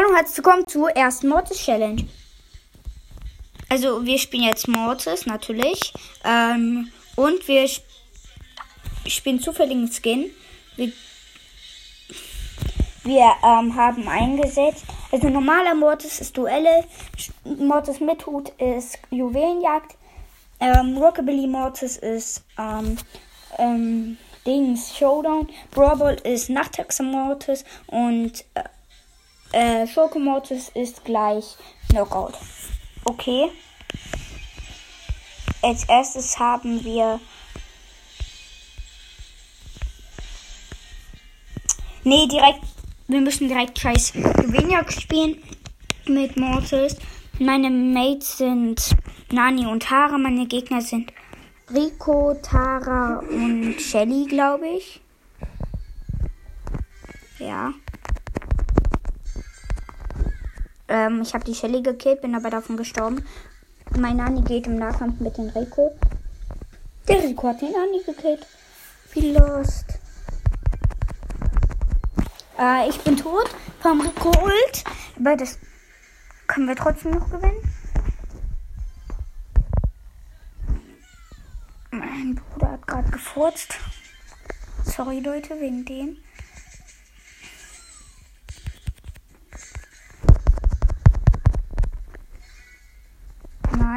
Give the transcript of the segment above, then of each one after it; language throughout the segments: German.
Hallo und herzlich willkommen zur ersten Mortis Challenge. Also wir spielen jetzt Mortis natürlich. Ähm, und wir sp spielen zufälligen Skin. Wir, wir ähm, haben eingesetzt. Also normaler Mortis ist Duelle. Mortis mit Hut ist Juwelenjagd. Ähm, Rockabilly Mortis ist ähm, ähm, Dings Showdown. Brawl ist Nachthexe Mortis und äh, äh, Schokomortis ist gleich Knockout. Okay. Als erstes haben wir. Nee, direkt. Wir müssen direkt scheiß Juwelenjagd spielen mit Mortis. Meine Mates sind Nani und Tara. Meine Gegner sind Rico, Tara und Shelly, glaube ich. Ja. Ähm, ich habe die Shelly gekillt, bin aber davon gestorben. Mein Nani geht im Nahkampf mit dem Rico. Der Rico hat den Nani gekillt. Wie lost. Äh, ich bin tot vom Rico Ult. Aber das können wir trotzdem noch gewinnen. Mein Bruder hat gerade gefurzt. Sorry Leute, wegen dem.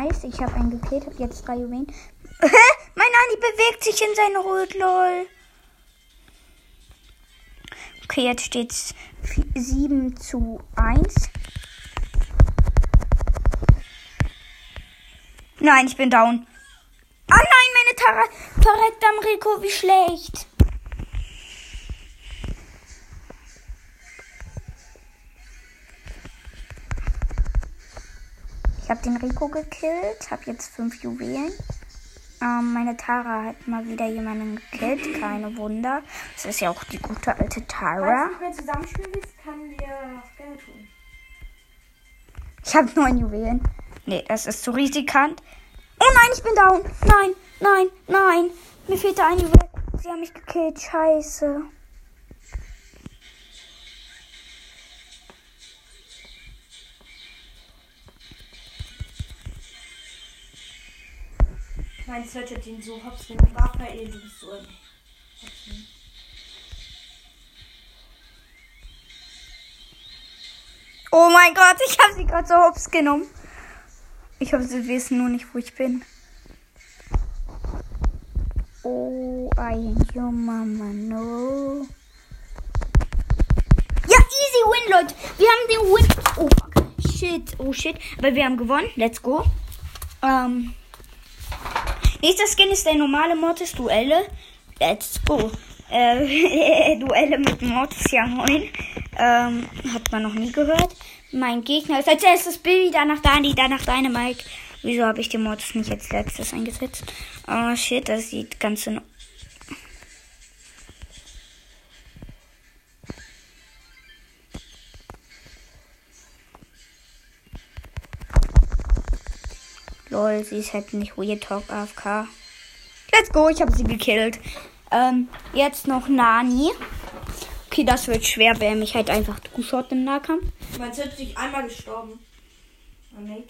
Nice, ich habe einen gekillt, habe jetzt drei Juwelen. Mein Nani bewegt sich in seine Rot, lol. Okay, jetzt steht's 7 zu 1. Nein, ich bin down. Oh nein, meine Tara am Rico, wie schlecht. Ich habe den Rico gekillt, habe jetzt fünf Juwelen. Ähm, meine Tara hat mal wieder jemanden gekillt, keine Wunder. Das ist ja auch die gute alte Tara. Falls du nicht mehr zusammenspielen willst, kann dir was gerne tun. Ich habe neun Juwelen. Nee, das ist zu risikant. Oh nein, ich bin down. Nein, nein, nein. Mir fehlte ein Juwel. Sie haben mich gekillt. Scheiße. Mein Search hat ihn so hops genommen. Raphael, du bist so ein. Oh mein Gott, ich habe sie gerade so hops genommen. Ich hoffe, sie wissen nur nicht, wo ich bin. Oh, I your mama, no. Ja, easy win, Leute. Wir haben den Win. Oh, fuck. Shit, oh shit. Aber wir haben gewonnen. Let's go. Ähm. Nächster Skin ist der normale Mortis Duelle. Let's go. Äh, Duelle mit Mortis, ja moin. Ähm, hat man noch nie gehört. Mein Gegner ist als erstes Billy, danach Dani, danach Dynamite. Wieso habe ich den Mortis nicht als letztes eingesetzt? Oh shit, das sieht ganz in Lol, sie ist halt nicht Weird Talk AFK. Let's go, ich habe sie gekillt. Ähm, jetzt noch Nani. Okay, das wird schwer, weil er mich halt einfach two-shot im Nahkampf. Mein Search ist nicht einmal gestorben. Oh, Nate.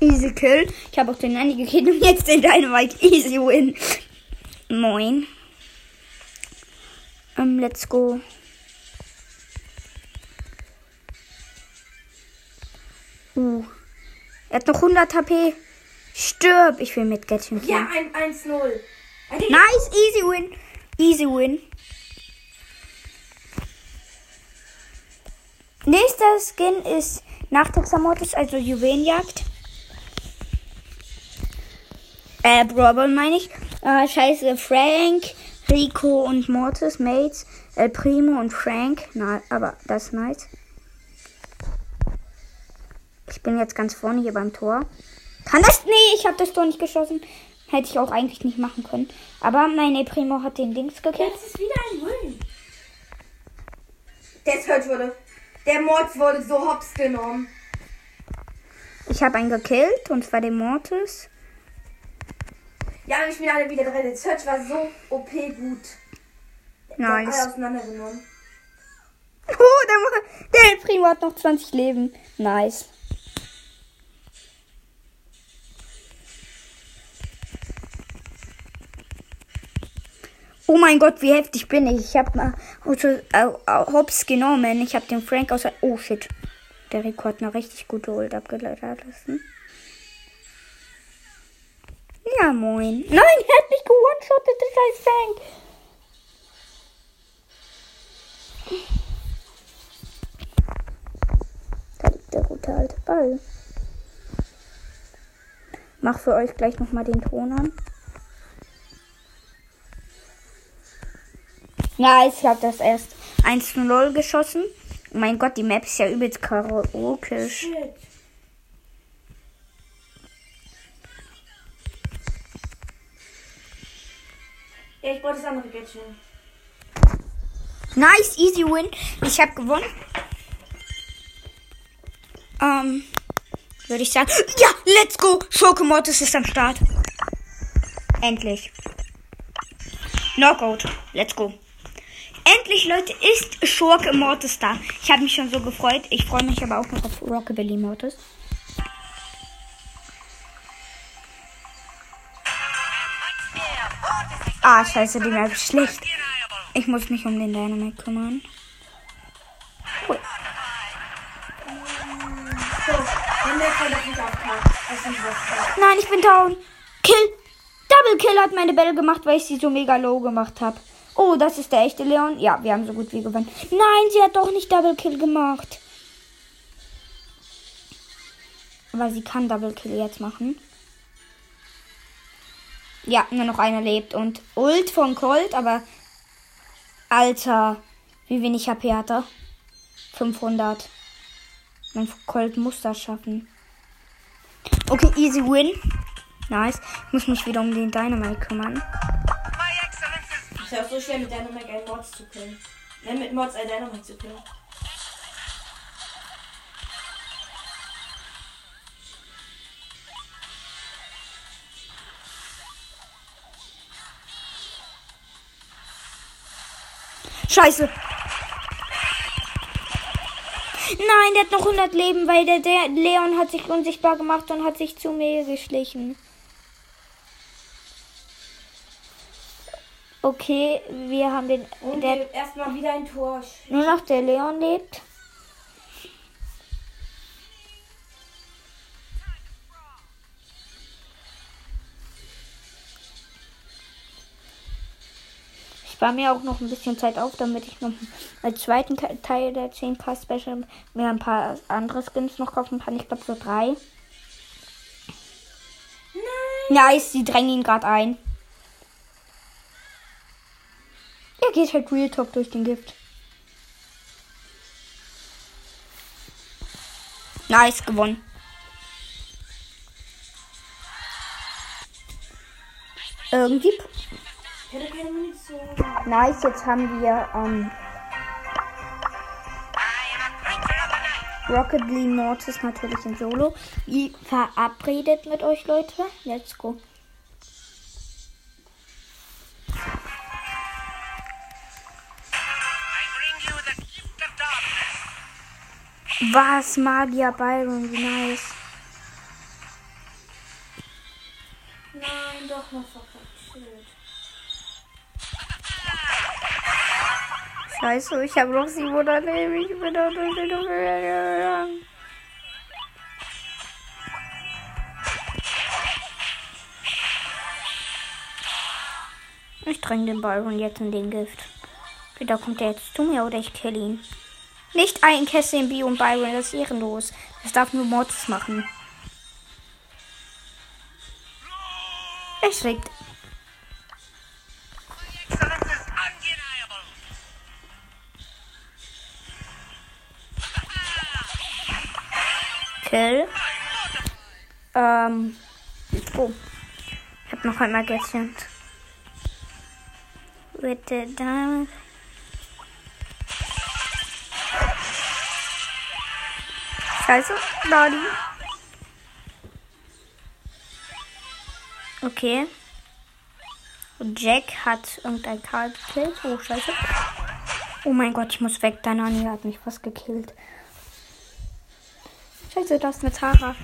Easy Kill. Ich habe auch den Nani gekillt und jetzt den Dynamite. Easy Win. Moin. Ähm, let's go. Uh. Er hat noch 100 HP. Stirb. Ich will mit Gatchen Ja, ein 1-0. Ein Nice. Easy Win. Easy Win. Nächster Skin ist Nachtaxamortis, also Juwelenjagd. Äh, Brawl meine ich. Äh, scheiße, Frank, Rico und Mortis, Mates, El Primo und Frank. Na, aber das ist nice. Ich bin jetzt ganz vorne hier beim Tor. Kann das? Nee, ich habe das Tor nicht geschossen. Hätte ich auch eigentlich nicht machen können. Aber mein El Primo hat den Dings gekillt. Jetzt ist wieder ein Win. Der Search wurde. Der Mords wurde so hops genommen. Ich habe einen gekillt, und zwar den Mortis. Ja, ich bin alle wieder drin. Der Search war so OP gut. Nice. alle auseinandergenommen. Oh, der, der Primo hat noch 20 Leben. Nice. Oh mein Gott, wie heftig bin ich. Ich habe mal Hops genommen. Ich habe den Frank außer. Oh shit. Der hat eine richtig gute Ult abgeleitet lassen. Ja, moin. Nein, er hat mich gewone-shottet, der scheiß Frank. Da liegt der gute alte Ball. Mach für euch gleich nochmal den Ton an. Nice, ich habe das erst 1 zu 0 geschossen. Mein Gott, die Map ist ja übelst karaokisch. Shit. Brauche das andere Gadget. Nice, easy win. Ich habe gewonnen. Ähm, würde ich sagen. Ja, let's go. Schurke Mortis ist am Start. Endlich. Knockout. Let's go. Endlich, Leute, ist Schurke Mortis da. Ich habe mich schon so gefreut. Ich freue mich aber auch noch auf Rockabilly Mortis. Ah, scheiße, die Map ist schlecht. Ich muss mich um den Dynamite kümmern. Cool. Nein, ich bin down. Kill. Double Kill hat meine Belle gemacht, weil ich sie so mega low gemacht habe. Oh, das ist der echte Leon. Ja, wir haben so gut wie gewonnen. Nein, sie hat doch nicht Double Kill gemacht. Aber sie kann Double Kill jetzt machen. Ja, nur noch einer lebt. Und Ult von Colt, aber. Alter, wie wenig HP hat er? 500. Mein Colt muss das schaffen. Okay, easy win. Nice. Ich muss mich wieder um den Dynamite kümmern. Ist ja auch so schwer mit Dynamite einen Mods zu killen. Nein, mit Mods ein Dynamite zu killen. Scheiße. Nein, der hat noch 100 Leben, weil der, der Leon hat sich unsichtbar gemacht und hat sich zu mir geschlichen. Okay, wir haben den. Und Der, erstmal wieder ein Tor. nur noch der Leon lebt. Spare mir auch noch ein bisschen Zeit auf, damit ich noch als zweiten Te- Teil der 10k Special mir ein paar andere Skins noch kaufen kann. Ich glaube so drei. Nice, die drängen ihn gerade ein. Er geht halt Real Talk durch den Gift. Nice, gewonnen. Irgendwie. Hätte keine Munition. Nice, jetzt haben wir ähm, Rocket League Mortis natürlich in Solo. Wie verabredet mit euch, Leute? Let's go. Was, Magier Byron, wie nice. Nein, doch noch verkackt. Scheiße, ich habe noch 700 Leben. Ich bin doch durch den Tunnel gegangen. Ich dränge den Byron jetzt in den Gift. Wieder kommt er jetzt zu mir oder ich kill ihn. Nicht ein Kessel Bio und Byron, das ist ehrenlos. Das darf nur Mortis machen. Es regt. Kill. Ähm. Oh. Ich hab noch einmal Gästchen. Bitte da. Scheiße. Ladi. Okay. Jack hat irgendein Karl gekillt. Oh, scheiße. Oh mein Gott, ich muss weg. Der Nani hat mich fast gekillt. Scheiße, das ist eine Tara.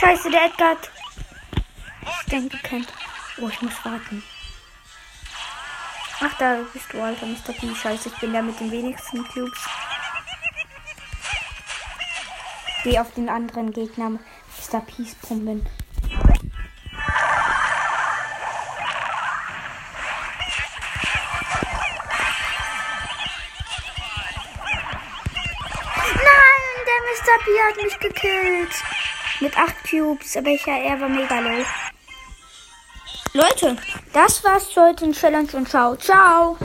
Scheiße, der Edgar hat den gekannt. Oh, ich muss warten. Ach, da bist du, alter Mr. P. Scheiße, ich bin der mit den wenigsten Cubes. Geh auf den anderen Gegner. Mr. Peace pumpen. Der Mr. P hat mich gekillt. Mit 8 Cubes, aber ich, er war mega low. Leute, das war's zur heutigen Challenge und ciao, ciao.